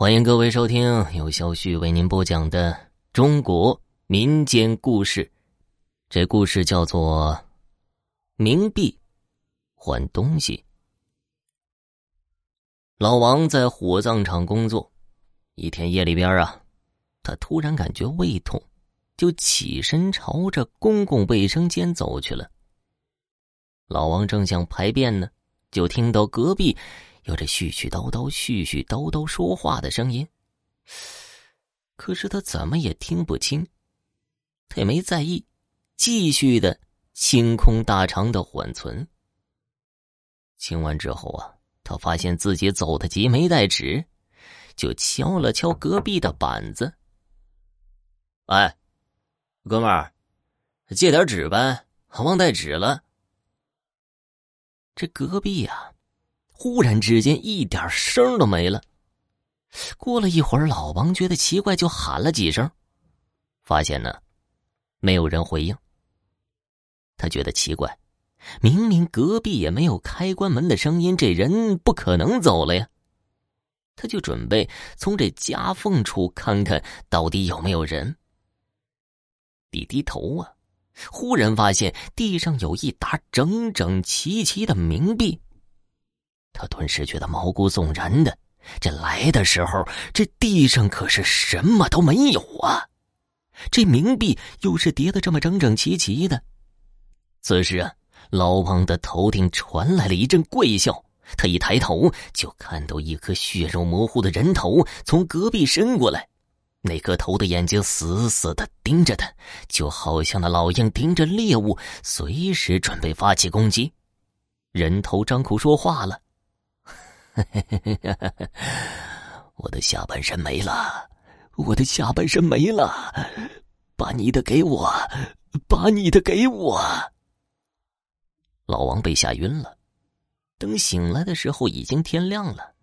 欢迎各位收听由小旭为您播讲的中国民间故事。这故事叫做《冥币换东西》。老王在火葬场工作，一天夜里边啊，他突然感觉胃痛，就起身朝着公共卫生间走去了。老王正想排便呢，就听到隔壁。有着絮絮叨叨、絮絮叨叨说话的声音，可是他怎么也听不清。他也没在意，继续的清空大肠的缓存。清完之后啊，他发现自己走的急，没带纸，就敲了敲隔壁的板子。哎，哥们儿，借点纸呗，忘带纸了。这隔壁呀。忽然之间，一点声都没了。过了一会儿，老王觉得奇怪，就喊了几声，发现呢，没有人回应。他觉得奇怪，明明隔壁也没有开关门的声音，这人不可能走了呀。他就准备从这夹缝处看看到底有没有人。低低头啊，忽然发现地上有一沓整整齐齐的冥币。他顿时觉得毛骨悚然的，这来的时候，这地上可是什么都没有啊！这冥币又是叠的这么整整齐齐的。此时啊，老王的头顶传来了一阵怪笑，他一抬头就看到一颗血肉模糊的人头从隔壁伸过来，那颗头的眼睛死死的盯着他，就好像那老鹰盯着猎物，随时准备发起攻击。人头张口说话了。我的下半身没了，我的下半身没了，把你的给我，把你的给我。老王被吓晕了，等醒来的时候已经天亮了。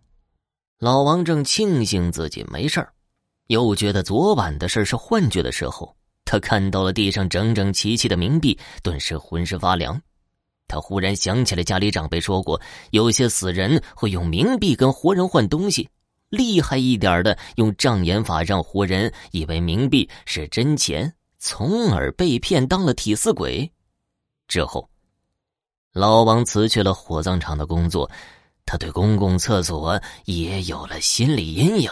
老王正庆幸自己没事儿，又觉得昨晚的事是幻觉的时候，他看到了地上整整齐齐的冥币，顿时浑身发凉。他忽然想起了家里长辈说过，有些死人会用冥币跟活人换东西，厉害一点的用障眼法让活人以为冥币是真钱，从而被骗当了替死鬼。之后，老王辞去了火葬场的工作，他对公共厕所也有了心理阴影。